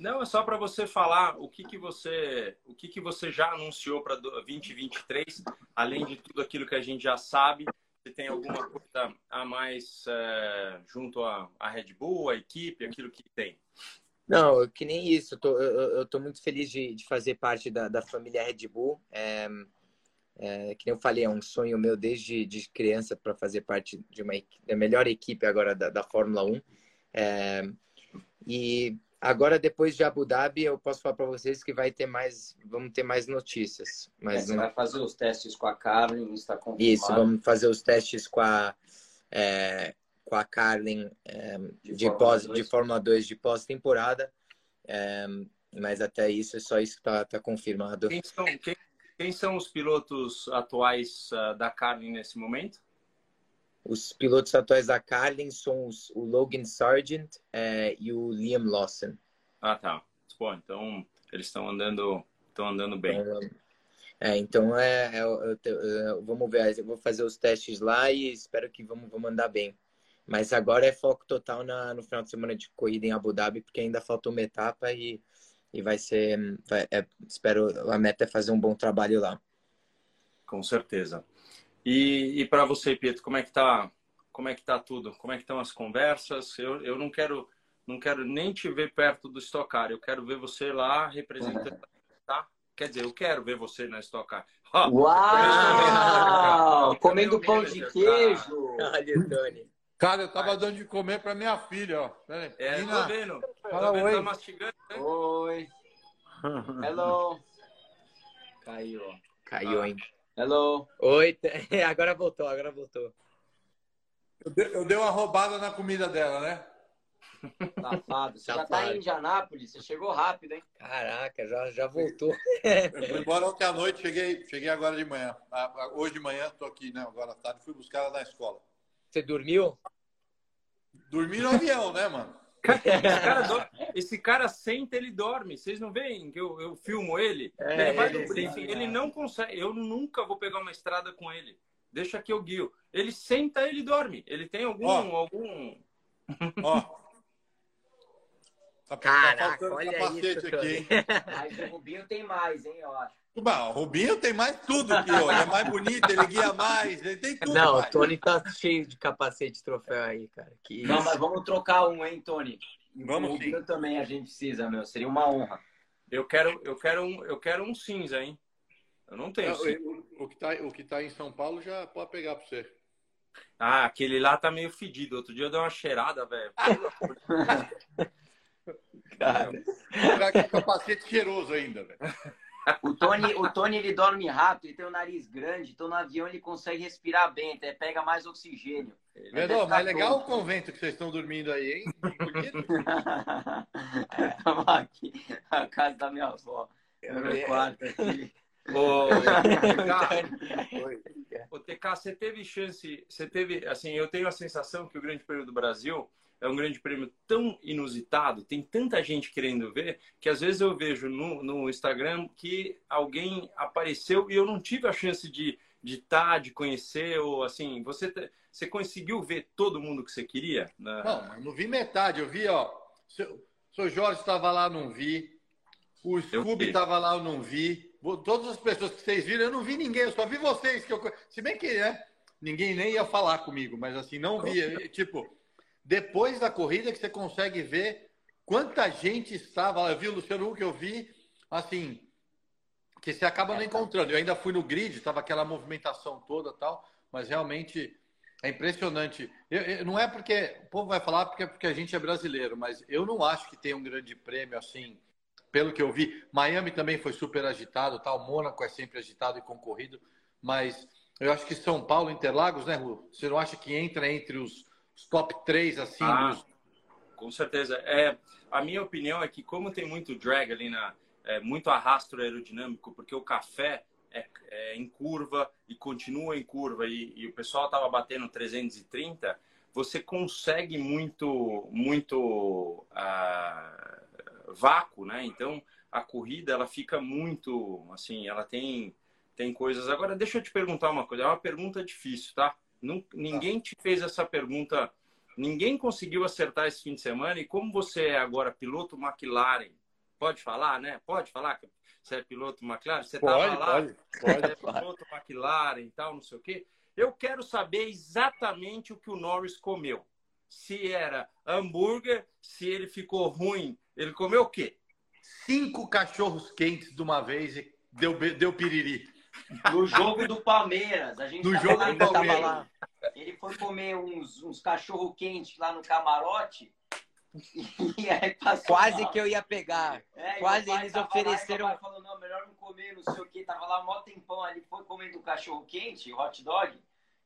Não, é só para você falar o que, que você o que, que você já anunciou para 2023, além de tudo aquilo que a gente já sabe se tem alguma coisa a mais é, junto à, à Red Bull, à equipe, aquilo que tem. Não, que nem isso. Eu tô, eu, eu tô muito feliz de, de fazer parte da, da família Red Bull. É, é, que nem eu falei, é um sonho meu desde de criança para fazer parte de uma da melhor equipe agora da, da Fórmula 1. É, e agora depois de Abu Dhabi, eu posso falar para vocês que vai ter mais, vamos ter mais notícias. Mas é, você não... vai fazer os testes com a Carlin, está confirmado. Isso, vamos fazer os testes com a é, com a Carlin é, de, de, Fórmula pós, de Fórmula 2 de pós-temporada. É, mas até isso é só isso que está tá confirmado. Quem são, quem, quem são, os pilotos atuais uh, da Carlin nesse momento? Os pilotos atuais da Carlin são os, o Logan Sargent é, e o Liam Lawson. Ah, tá. Bom, então eles estão andando, estão andando bem. É, então é, é, é, vamos ver, eu vou fazer os testes lá e espero que vamos, vamos andar bem. Mas agora é foco total na, no final de semana de corrida em Abu Dhabi, porque ainda falta uma etapa e, e vai ser. Vai, é, espero, a meta é fazer um bom trabalho lá. Com certeza. E, e para você, Pietro, como é que tá? Como é que tá tudo? Como é que estão as conversas? Eu, eu não quero não quero nem te ver perto do Stock Car, eu quero ver você lá representando, tá? Quer dizer, eu quero ver você na Stock Car. Uau! Comendo pão de queijo. Olha, Tony. Cara, eu tava dando de comer pra minha filha, ó. Pera É, Nina, tô vendo. Fala tô oi. Tá mastigando, né? Oi. Hello. Caiu. Caiu, Ah. hein? Hello. Oi, agora voltou, agora voltou. Eu dei, uma roubada na comida dela, né? Safado. Você já tá Safado. em Indianápolis? Você chegou rápido, hein? Caraca, já, já voltou. Eu fui embora ontem à noite, cheguei, cheguei agora de manhã. Hoje de manhã, tô aqui, né? Agora à tarde, fui buscar ela na escola. Você dormiu? Dormi no avião, né, mano? Esse cara, do- esse cara senta, ele dorme. Vocês não veem que eu, eu filmo ele? É, ele vai no briefing, ele não consegue. Eu nunca vou pegar uma estrada com ele. Deixa que eu guio. Ele senta, ele dorme. Ele tem algum. Ó. algum... Ó. Tá, Caraca, tá olha isso, aqui, hein? Mas o Rubinho tem mais, hein, eu acho. Bom, o Rubinho tem mais tudo aqui, ó. Ele é mais bonito, ele guia mais, ele tem tudo. Não, pai. o Tony tá cheio de capacete de troféu aí, cara. Que Não, isso. mas vamos trocar um, hein, Tony? Vamos o sim. Rubinho também a gente precisa, meu. Seria uma honra. Eu quero, eu quero um, eu quero um cinza, hein? Eu não tenho. cinza. O, o que tá, o que tá em São Paulo já pode pegar pra você. Ah, aquele lá tá meio fedido. Outro dia eu dei uma cheirada, velho. Cara. Pegar com capacete cheiroso ainda, velho. O Tony, o Tony ele dorme rápido, ele tem o nariz grande, então no avião ele consegue respirar bem, até pega mais oxigênio. Verdão, mas legal o convento que vocês estão dormindo aí, hein? Bonito. Estamos aqui, a casa da minha avó. No meu quarto aqui. Ô. TK, ô, TK, você teve chance, você teve, assim, eu tenho a sensação que o Grande Prêmio do Brasil é um grande prêmio tão inusitado, tem tanta gente querendo ver, que às vezes eu vejo no, no Instagram que alguém apareceu e eu não tive a chance de de estar, de conhecer, ou assim, você, te- você conseguiu ver todo mundo que você queria? Na- Não, mas não vi metade. Eu vi, ó. Seu, seu Jorge estava lá, não vi. O Scooby estava lá, eu não vi. Todas as pessoas que vocês viram, eu não vi ninguém. Eu só vi vocês. Que eu... Se bem que, né? Ninguém nem ia falar comigo, mas assim, não vi. Eu- Tipo, depois da corrida que você consegue ver quanta gente estava. Eu vi o Luciano Huck, eu vi, assim, que você acaba não encontrando. Eu ainda fui no grid, estava aquela movimentação toda tal, mas realmente é impressionante. Eu- eu- não é porque o povo vai falar porque, porque a gente é brasileiro, mas eu não acho que tem um grande prêmio assim, pelo que eu vi. Miami também foi super agitado, tal. Mônaco é sempre agitado e concorrido, mas eu acho que São Paulo, Interlagos, né, Ru? Você não acha que entra entre os, os top 3 assim? Ah, dos- Com certeza. É, a minha opinião é que como tem muito drag ali na, é, muito arrasto aerodinâmico, porque o café é, é em curva e continua em curva e, e o pessoal estava batendo 330, você consegue muito, muito ah, vácuo, né? Então a corrida ela fica muito, assim, ela tem tem coisas. Agora deixa eu te perguntar uma coisa. É uma pergunta difícil, tá? Nun- ninguém te fez essa pergunta Ninguém conseguiu acertar esse fim de semana e como você é agora piloto McLaren, pode falar, né? Pode falar que você é piloto McLaren? Você estava lá, pode, você pode. é piloto McLaren e tal, não sei o quê. Eu quero saber exatamente o que o Norris comeu. Se era hambúrguer, se ele ficou ruim, ele comeu o quê? Cinco cachorros quentes de uma vez e deu, deu piriri. No jogo do Palmeiras, a gente No tava jogo lá, do Palmeiras. Ele foi comer uns, uns cachorro quentes lá no camarote. E aí Quase mal. que eu ia pegar. É, Quase eles ofereceram. Lá, falou, não, melhor não comer, não sei o que. Tava lá mó tempão ali, foi comendo cachorro quente, hot dog,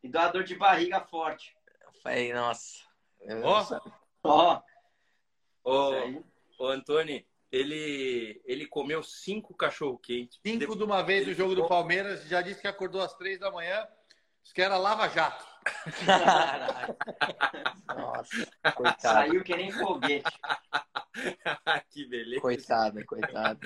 e deu uma dor de barriga forte. Eu falei, nossa. Ó. Ó. Ô, Antônio, ele, ele comeu cinco cachorro quente. Cinco Depois, de uma vez no jogo ficou... do Palmeiras, já disse que acordou às três da manhã. Isso que era lava-jato. Nossa, coitado. Saiu que nem foguete. que beleza. Coitado, coitado.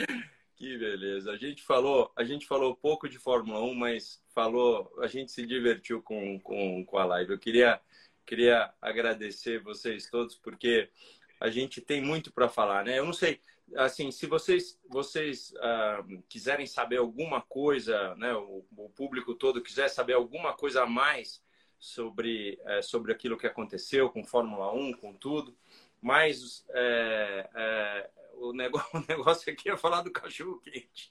Que beleza. A gente falou, a gente falou pouco de Fórmula 1, mas falou, a gente se divertiu com, com, com a live. Eu queria, queria agradecer vocês todos, porque a gente tem muito para falar, né? Eu não sei, assim, se vocês, vocês uh, quiserem saber alguma coisa, né? O, o, público todo quiser saber alguma coisa a mais sobre, uh, sobre aquilo que aconteceu com Fórmula 1, com tudo, mas uh, o, negócio, o negócio aqui é falar do cachorro quente.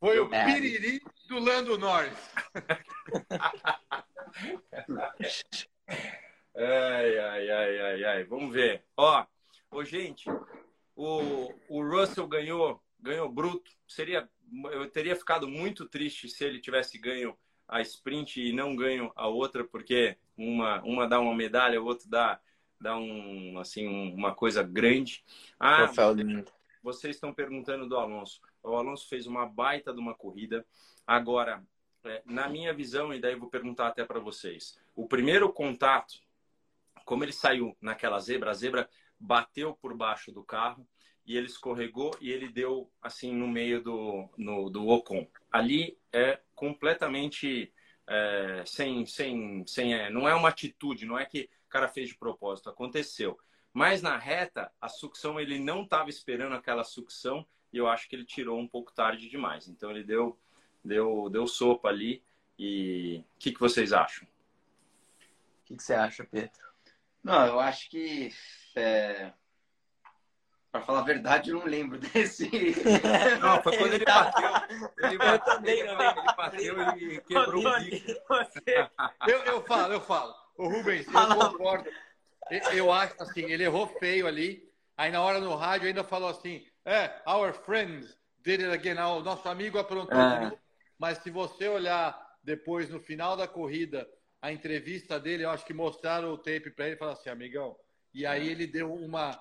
Foi o piriri do Lando Norris. ai, ai, ai, ai, ai. Vamos ver. Ó, Ô, gente, o, o Russell ganhou, ganhou bruto. Seria, eu teria ficado muito triste se ele tivesse ganho a sprint e não ganho a outra, porque uma, uma dá uma medalha, o outro dá, dá um, assim, uma coisa grande. Ah, vocês estão perguntando do Alonso. O Alonso fez uma baita de uma corrida. Agora, é, na minha visão, e daí vou perguntar até para vocês, o primeiro contato, como ele saiu naquela zebra, a zebra bateu por baixo do carro e ele escorregou e ele deu assim no meio do, no, do Ocon. Ali é completamente é, sem, sem, sem é, não é uma atitude, não é que o cara fez de propósito, aconteceu. Mas na reta, a sucção ele não estava esperando aquela sucção e eu acho que ele tirou um pouco tarde demais. Então ele deu, deu, deu sopa ali. E o que, que vocês acham? O que, que você acha, Pedro? Não, eu acho que é... Para falar a verdade, eu não lembro desse. Não, foi quando ele bateu. Ele bateu, eu também, ele, ele bateu e quebrou o bico. Eu, eu falo, eu falo. O Rubens, eu concordo. Eu acho assim, ele errou feio ali. Aí na hora no rádio ainda falou assim: é, our friend did it again. O nosso amigo aprontou. É. Mas se você olhar depois no final da corrida, a entrevista dele, eu acho que mostraram o tape para ele e falaram assim: amigão, e aí ele deu uma,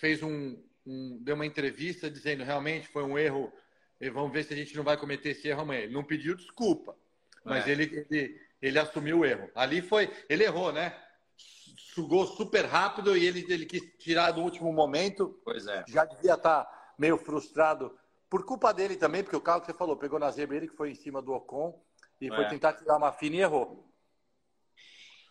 fez um, um, deu uma entrevista dizendo realmente foi um erro. Vamos ver se a gente não vai cometer esse erro amanhã. Ele não pediu desculpa, mas é. ele, ele, ele assumiu o erro. Ali foi, ele errou, né? Sugou super rápido e ele, ele quis tirar no último momento. Pois é. Já devia estar tá meio frustrado por culpa dele também, porque o carro que você falou pegou na zebra ele que foi em cima do Ocon e é. foi tentar tirar uma fina e errou.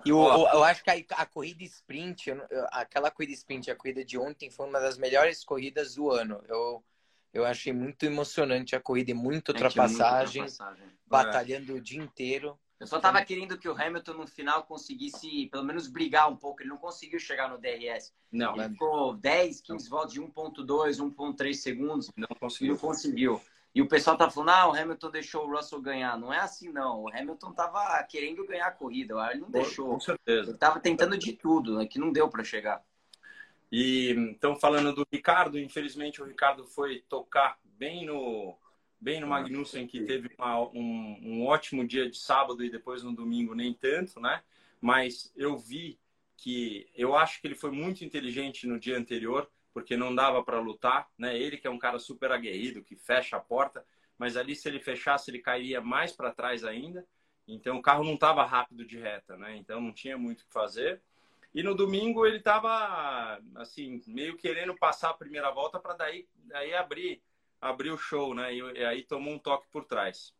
E eu, eu, eu acho que a, a corrida sprint, eu, aquela corrida sprint, a corrida de ontem, foi uma das melhores corridas do ano. Eu, eu achei muito emocionante a corrida e muita ultrapassagem, ultrapassagem. batalhando é. o dia inteiro. Eu só tava querendo que o Hamilton no final conseguisse pelo menos brigar um pouco. Ele não conseguiu chegar no DRS. Não. Ele ficou 10, 15 voltas de 1.2, 1.3 segundos. Não conseguiu. Não conseguiu. E o pessoal tá falando, ah, o Hamilton deixou o Russell ganhar. Não é assim, não. O Hamilton tava querendo ganhar a corrida, ele não deixou. Com certeza. Ele tava tentando de tudo, né, que não deu para chegar. E então falando do Ricardo, infelizmente o Ricardo foi tocar bem no bem no Magnussen que teve uma, um, um ótimo dia de sábado e depois no domingo nem tanto, né? Mas eu vi que eu acho que ele foi muito inteligente no dia anterior porque não dava para lutar, né? Ele que é um cara super aguerrido, que fecha a porta, mas ali se ele fechasse ele cairia mais para trás ainda. Então o carro não estava rápido de reta, né? Então não tinha muito o que fazer. E no domingo ele estava assim meio querendo passar a primeira volta para daí, daí abrir abrir o show, né? E, e aí tomou um toque por trás.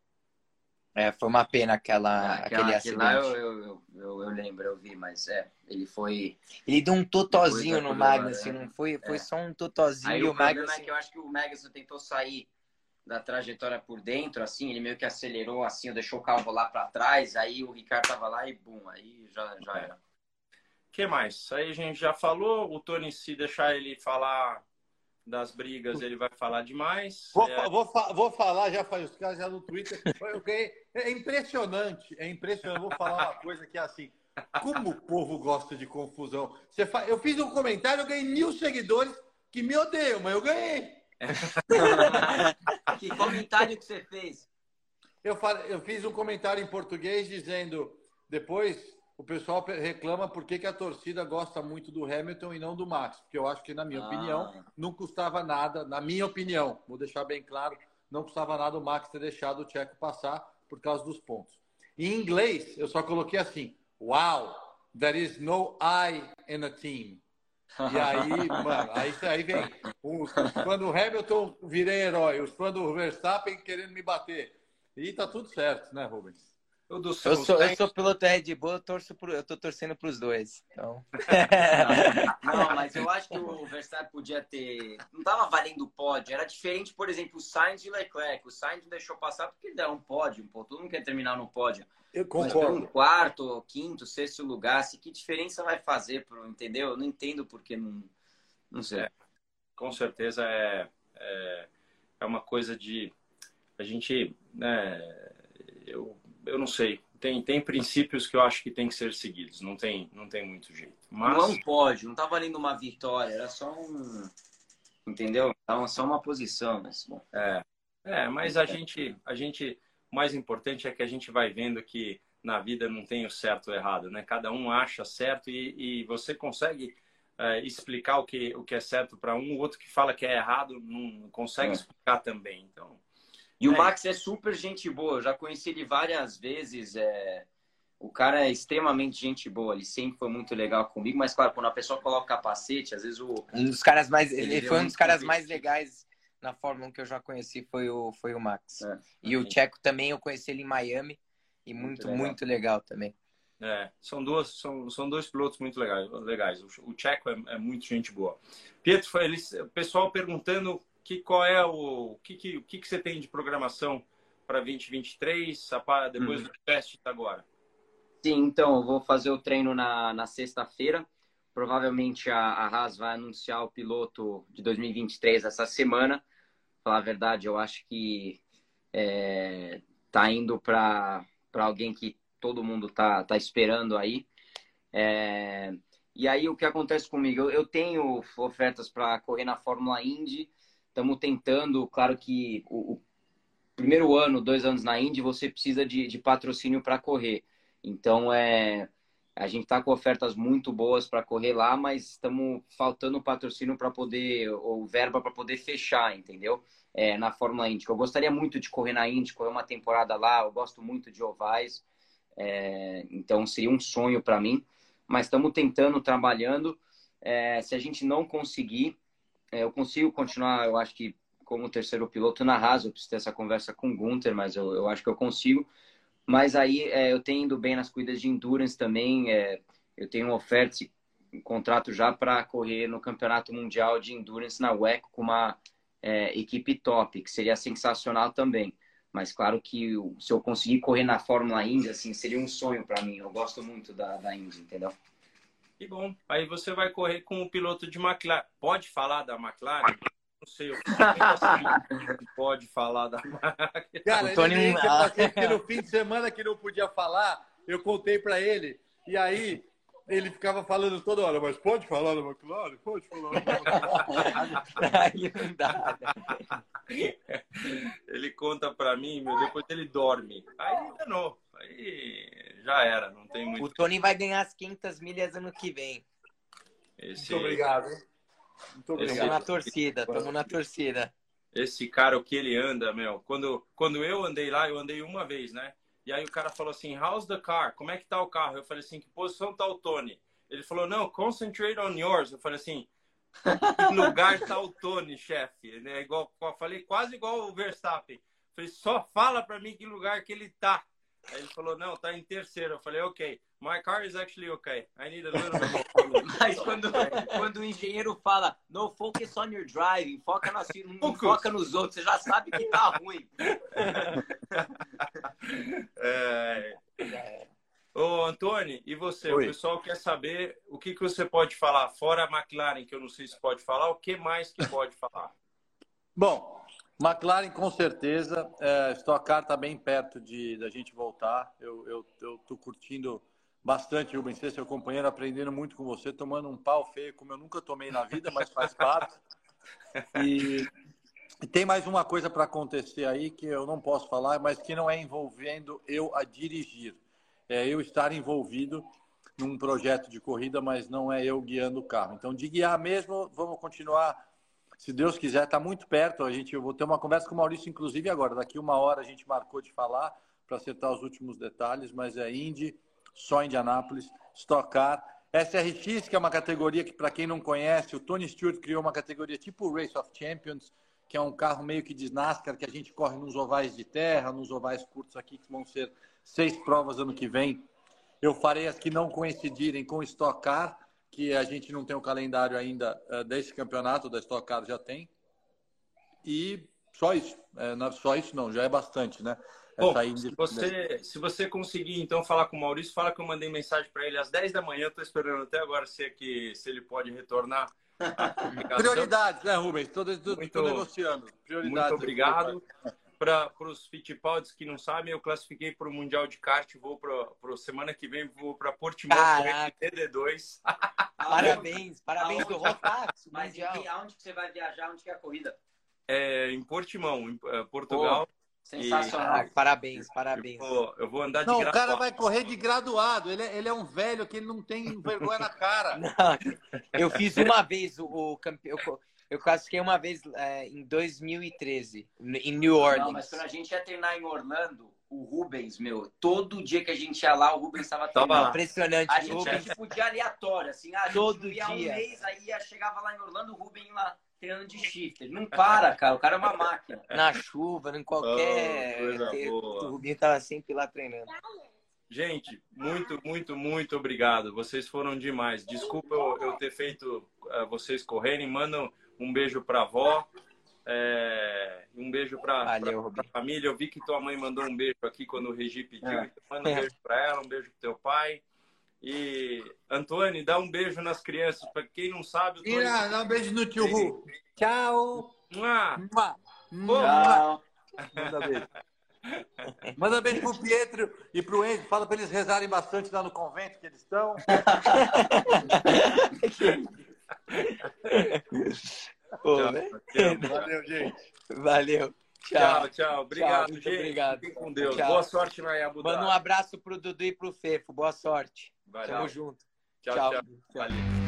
É, foi uma pena aquela, aquela aquele acidente. Lá eu, eu, eu, eu, lembro, eu vi, mas é, ele foi. Ele deu um totozinho no Magnussen, não foi? Foi é. só um totozinho. Aí o, o Magnussen... é que eu acho que o Magnussen tentou sair da trajetória por dentro, assim, ele meio que acelerou, assim, deixou o carro lá para trás, aí o Ricardo tava lá e bum, aí já, já era. O que mais? Aí a gente já falou, o Tony, se deixar ele falar das brigas, ele vai falar demais. Vou, é... vou, vou falar, já falei, os caras já no Twitter. É impressionante, é impressionante. Vou falar uma coisa que é assim. Como o povo gosta de confusão. Você fa... Eu fiz um comentário, eu ganhei mil seguidores que me odeiam, mas eu ganhei. que comentário que você fez? Eu, falei, eu fiz um comentário em português dizendo: depois o pessoal reclama por que, a torcida gosta muito do Hamilton e não do Max. Porque eu acho que, na minha ah. opinião, não custava nada, na minha opinião, vou deixar bem claro, não custava nada o Max ter deixado o Tcheco passar por causa dos pontos. Em inglês, eu só coloquei assim: Wow, there is no I in a team. E aí, mano, aí, aí vem os, fãs do Hamilton virei herói, os fãs do Verstappen querendo me bater. E tá tudo certo, né, Rubens? Eu, eu, sou, eu sou piloto Red Bull, eu, torço pro, eu tô torcendo para os dois. Então... Não, não, mas eu acho que o Verstappen podia ter. Não tava valendo o pódio. Era diferente, por exemplo, o Sainz e o Leclerc. O Sainz não deixou passar porque ele deram um pódio. Pô. Todo mundo quer terminar no pódio. Eu concordo. Mas quarto, quinto, sexto lugar, se que diferença vai fazer, pro, entendeu? Eu não entendo porque não. Não sei. É, com certeza é, é, é uma coisa de. A gente. Né, eu eu não sei. Tem, tem princípios que eu acho que tem que ser seguidos. Não tem, não tem muito jeito. Mas... Não pode. Não tá valendo uma vitória. Era só um... Entendeu? Então, só uma posição. Mas, bom. É, é mas a gente, a gente... O mais importante é que a gente vai vendo que na vida não tem o certo ou errado, né? Cada um acha certo e, e você consegue é, explicar o que, o que é certo para um, o outro que fala que é errado não consegue é. explicar também. Então, e o é. Max é super gente boa, eu já conheci ele várias vezes. É... O cara é extremamente gente boa, ele sempre foi muito legal comigo, mas claro, quando a pessoa coloca o capacete, às vezes o. Um dos caras mais. Ele, ele foi um dos caras mais legais na Fórmula 1 que eu já conheci foi o, foi o Max. É, e o Checo também, eu conheci ele em Miami e muito, muito legal, muito legal também. É, são, duas, são, são dois pilotos muito legais. legais. O, o Checo é, é muito gente boa. Pietro, foi, eles, o pessoal perguntando que qual é o que que, o que, que você tem de programação para 2023 depois hum. do teste agora? Sim, então eu vou fazer o treino na, na sexta-feira. Provavelmente a, a Haas vai anunciar o piloto de 2023 essa semana. Falar a verdade, eu acho que é, tá indo para alguém que todo mundo tá, tá esperando aí. É, e aí o que acontece comigo? Eu, eu tenho ofertas para correr na Fórmula Indy Estamos tentando, claro que o, o, primeiro ano, dois anos na Indy, você precisa de, de patrocínio para correr. Então, é, a gente está com ofertas muito boas para correr lá, mas estamos faltando patrocínio para poder, ou verba para poder fechar, entendeu? É, na Fórmula Indy. Eu gostaria muito de correr na Indy, correr uma temporada lá, eu gosto muito de ovais, é, então seria um sonho para mim, mas estamos tentando, trabalhando. É, se a gente não conseguir, eu consigo continuar, eu acho que como terceiro piloto na Haas, eu preciso ter essa conversa com o Gunter, mas eu, eu acho que eu consigo. Mas aí é, eu tenho indo bem nas corridas de endurance também, é, eu tenho uma oferta, um contrato já para correr no Campeonato Mundial de Endurance na WEC com uma é, equipe top, que seria sensacional também. Mas claro que se eu conseguir correr na Fórmula Indy, assim, seria um sonho para mim. Eu gosto muito da, da Indy, entendeu? Que bom. Aí você vai correr com o piloto de McLaren. Pode falar da McLaren? Não sei, eu pode falar da McLaren. Cara, o Tony ele que no fim de semana que não podia falar, eu contei para ele. E aí ele ficava falando toda hora, mas pode falar da McLaren? Pode falar da McLaren. aí não dá. Né? Ele conta para mim, meu, depois ele dorme. Aí danou. Aí já era, não tem muito. O Tony vai ganhar as 500 milhas ano que vem. Esse... Muito obrigado. Muito obrigado. Estamos na torcida, estamos na torcida. Esse cara, o que ele anda, meu. Quando, quando eu andei lá, eu andei uma vez, né? E aí o cara falou assim, how's the car? Como é que tá o carro? Eu falei assim, que posição tá o Tony? Ele falou, não, concentrate on yours. Eu falei assim, que lugar tá o Tony, chefe? É igual, falei quase igual o Verstappen. Eu falei, só fala para mim que lugar que ele tá. Aí ele falou, não, tá em terceiro. Eu falei, ok, my car is actually okay. I need a little bit more. Mas quando, quando o engenheiro fala, no focus on your driving, foca, no, não foca nos outros, você já sabe que tá ruim. é... Ô, Antônio, e você? Oi. O pessoal quer saber o que, que você pode falar, fora a McLaren, que eu não sei se pode falar, o que mais que pode falar? Bom, McLaren, com certeza. É, Stock Car está bem perto de da gente voltar. Eu estou curtindo bastante, Rubens, ser seu companheiro, aprendendo muito com você, tomando um pau feio como eu nunca tomei na vida, mas faz parte. E, e tem mais uma coisa para acontecer aí que eu não posso falar, mas que não é envolvendo eu a dirigir. É eu estar envolvido num projeto de corrida, mas não é eu guiando o carro. Então, de guiar mesmo, vamos continuar. Se Deus quiser, está muito perto. A gente, eu vou ter uma conversa com o Maurício, inclusive agora. Daqui uma hora a gente marcou de falar para acertar os últimos detalhes, mas é Indy, só Indianápolis, Stock Car. SRX, que é uma categoria que, para quem não conhece, o Tony Stewart criou uma categoria tipo Race of Champions, que é um carro meio que de NASCAR, que a gente corre nos ovais de terra, nos ovais curtos aqui, que vão ser seis provas ano que vem eu farei as que não coincidirem com Stock Car, que a gente não tem o calendário ainda uh, desse campeonato, da Stock Car já tem. E só isso. É, só isso não, já é bastante, né? Bom, se, você, se você conseguir, então, falar com o Maurício, fala que eu mandei mensagem para ele às 10 da manhã. Estou esperando até agora se, é que, se ele pode retornar. Prioridades, né, Rubens? Estou negociando. Prioridades. Muito obrigado para os Fittipaldi que não sabem, eu classifiquei para o Mundial de Kart, vou para semana que vem vou para Portimão TD2. Parabéns, parabéns do Rotax. Mas e aonde que você vai viajar? Onde que é a corrida? É, em Portimão, em uh, Portugal. Pô, sensacional. E... Ah, parabéns, parabéns. Eu vou, eu vou andar de Não, o cara vai correr de graduado. Ele é, ele é um velho que ele não tem vergonha na cara. Não, eu fiz uma vez o, o campeão eu classifiquei uma vez é, em 2013, em New Orleans. Não, mas quando a gente ia treinar em Orlando, o Rubens, meu, todo dia que a gente ia lá, o Rubens estava treinando. Impressionante. A gente, Rubens... gente podia aleatório, assim, a todo ia dia. um mês, aí chegava lá em Orlando, o Rubens lá treinando de shifter. Não para, cara, o cara é uma máquina. Na chuva, em qualquer... Oh, o Rubinho tava sempre lá treinando. Gente, muito, muito, muito obrigado. Vocês foram demais. Desculpa eu, eu ter feito uh, vocês correrem. Mandam um beijo para a avó. É, um beijo para a família. Eu vi que tua mãe mandou um beijo aqui quando o Regi pediu. É. Então manda um beijo para ela, um beijo para teu pai. E, Antônio, dá um beijo nas crianças. Para quem não sabe... Tony... Ira, dá um beijo no tio Ru. Tchau. Mua. Mua. Manda beijo. Manda beijo pro Pietro e pro Enzo. Fala para eles rezarem bastante lá no convento que eles estão. Pô, tchau, valeu, gente. Valeu. Tchau, tchau. tchau. Obrigado, tchau, gente. Obrigado. Fiquem com Deus. Tchau. Boa sorte na Manda um abraço pro Dudu e pro Fefo. Boa sorte. Valeu. Tamo junto. Tchau, tchau. tchau. Valeu.